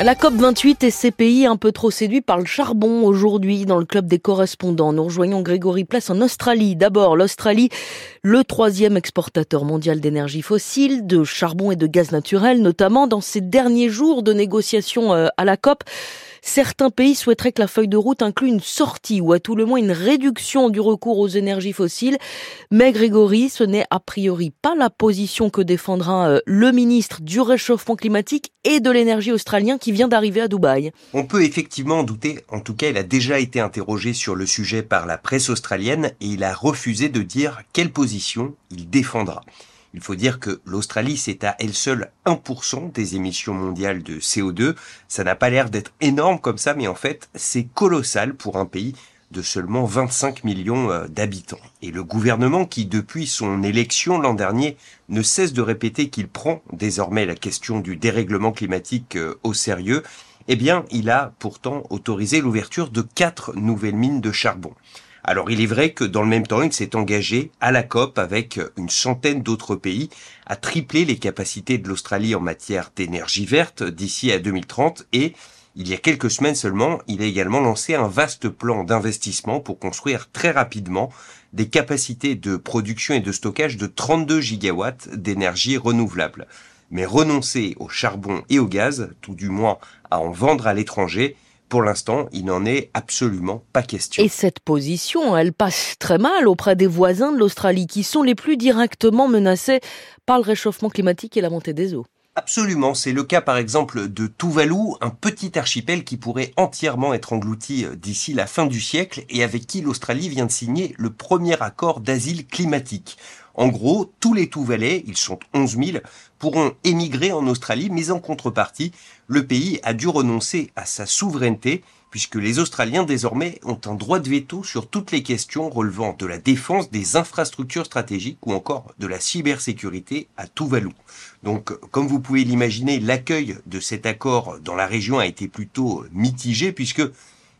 La COP28 et ses pays un peu trop séduits par le charbon aujourd'hui dans le club des correspondants. Nous rejoignons Grégory Place en Australie. D'abord, l'Australie, le troisième exportateur mondial d'énergie fossile, de charbon et de gaz naturel, notamment dans ces derniers jours de négociations euh, à la COP. Certains pays souhaiteraient que la feuille de route inclue une sortie ou à tout le moins une réduction du recours aux énergies fossiles. Mais Grégory, ce n'est a priori pas la position que défendra euh, le ministre du réchauffement climatique et de l'énergie australien qui vient d'arriver à Dubaï. On peut effectivement en douter. En tout cas, il a déjà été interrogé sur le sujet par la presse australienne et il a refusé de dire quelle position il défendra. Il faut dire que l'Australie, c'est à elle seule 1% des émissions mondiales de CO2. Ça n'a pas l'air d'être énorme comme ça, mais en fait, c'est colossal pour un pays de seulement 25 millions euh, d'habitants. Et le gouvernement qui, depuis son élection l'an dernier, ne cesse de répéter qu'il prend désormais la question du dérèglement climatique euh, au sérieux, eh bien, il a pourtant autorisé l'ouverture de quatre nouvelles mines de charbon. Alors il est vrai que dans le même temps, il s'est engagé à la COP avec une centaine d'autres pays à tripler les capacités de l'Australie en matière d'énergie verte d'ici à 2030 et il y a quelques semaines seulement, il a également lancé un vaste plan d'investissement pour construire très rapidement des capacités de production et de stockage de 32 gigawatts d'énergie renouvelable. Mais renoncer au charbon et au gaz, tout du moins à en vendre à l'étranger, pour l'instant, il n'en est absolument pas question. Et cette position, elle passe très mal auprès des voisins de l'Australie qui sont les plus directement menacés par le réchauffement climatique et la montée des eaux. Absolument, c'est le cas par exemple de Tuvalu, un petit archipel qui pourrait entièrement être englouti euh, d'ici la fin du siècle et avec qui l'Australie vient de signer le premier accord d'asile climatique. En gros, tous les Tuvalais, ils sont 11 000, pourront émigrer en Australie, mais en contrepartie, le pays a dû renoncer à sa souveraineté, puisque les Australiens désormais ont un droit de veto sur toutes les questions relevant de la défense des infrastructures stratégiques ou encore de la cybersécurité à Tuvalu. Donc, comme vous pouvez l'imaginer, l'accueil de cet accord dans la région a été plutôt mitigé, puisque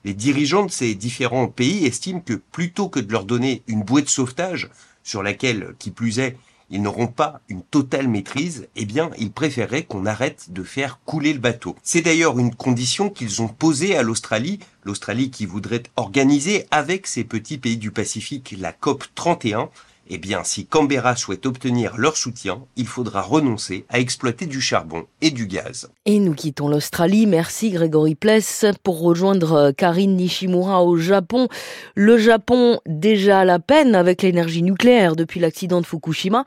les dirigeants de ces différents pays estiment que plutôt que de leur donner une bouée de sauvetage, sur laquelle, qui plus est, ils n'auront pas une totale maîtrise, eh bien, ils préféraient qu'on arrête de faire couler le bateau. C'est d'ailleurs une condition qu'ils ont posée à l'Australie, l'Australie qui voudrait organiser avec ces petits pays du Pacifique la COP 31, eh bien, si Canberra souhaite obtenir leur soutien, il faudra renoncer à exploiter du charbon et du gaz. Et nous quittons l'Australie. Merci Grégory Pless pour rejoindre euh, Karine Nishimura au Japon. Le Japon, déjà à la peine avec l'énergie nucléaire depuis l'accident de Fukushima,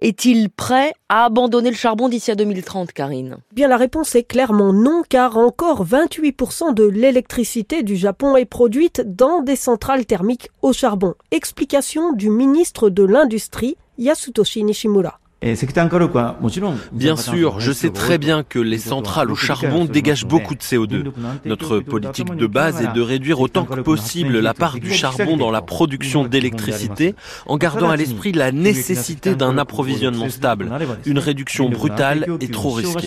est-il prêt à abandonner le charbon d'ici à 2030, Karine? Bien, la réponse est clairement non, car encore 28% de l'électricité du Japon est produite dans des centrales thermiques au charbon. Explication du ministre de l'Industrie, Yasutoshi Nishimura. Bien sûr, je sais très bien que les centrales au charbon dégagent beaucoup de CO2. Notre politique de base est de réduire autant que possible la part du charbon dans la production d'électricité en gardant à l'esprit la nécessité d'un approvisionnement stable. Une réduction brutale est trop risquée.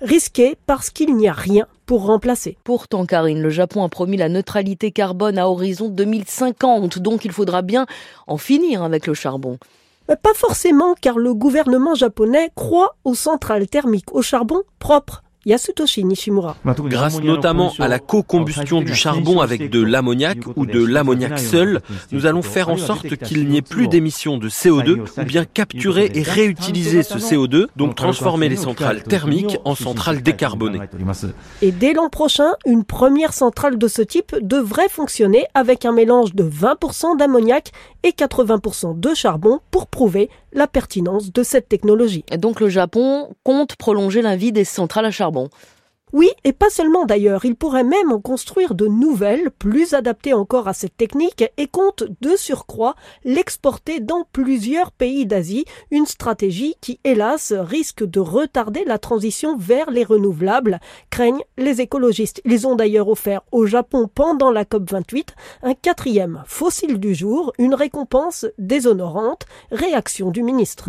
Risqué parce qu'il n'y a rien pour remplacer. Pourtant, Karine, le Japon a promis la neutralité carbone à horizon 2050, donc il faudra bien en finir avec le charbon. Pas forcément, car le gouvernement japonais croit aux centrales thermiques au charbon propres Yasutoshi Nishimura. Grâce notamment à la co-combustion du charbon avec de l'ammoniac ou de l'ammoniac seul, nous allons faire en sorte qu'il n'y ait plus d'émissions de CO2 ou bien capturer et réutiliser ce CO2, donc transformer les centrales thermiques en centrales décarbonées. Et dès l'an prochain, une première centrale de ce type devrait fonctionner avec un mélange de 20% d'ammoniac et 80% de charbon pour prouver la pertinence de cette technologie. Et donc le Japon compte prolonger la vie des centrales à charbon charbon oui, et pas seulement d'ailleurs, il pourrait même en construire de nouvelles, plus adaptées encore à cette technique, et compte de surcroît l'exporter dans plusieurs pays d'Asie, une stratégie qui, hélas, risque de retarder la transition vers les renouvelables, craignent les écologistes. Ils ont d'ailleurs offert au Japon pendant la COP28 un quatrième fossile du jour, une récompense déshonorante, réaction du ministre.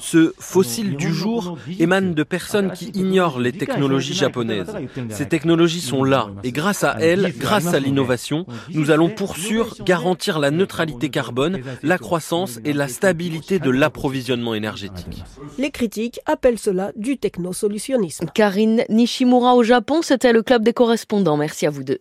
Ce fossile du jour émane de personnes qui ignorent les technologies technologies japonaises. Ces technologies sont là et grâce à elles, grâce à l'innovation, nous allons pour sûr garantir la neutralité carbone, la croissance et la stabilité de l'approvisionnement énergétique. Les critiques appellent cela du technosolutionnisme. Karine Nishimura au Japon, c'était le club des correspondants. Merci à vous deux.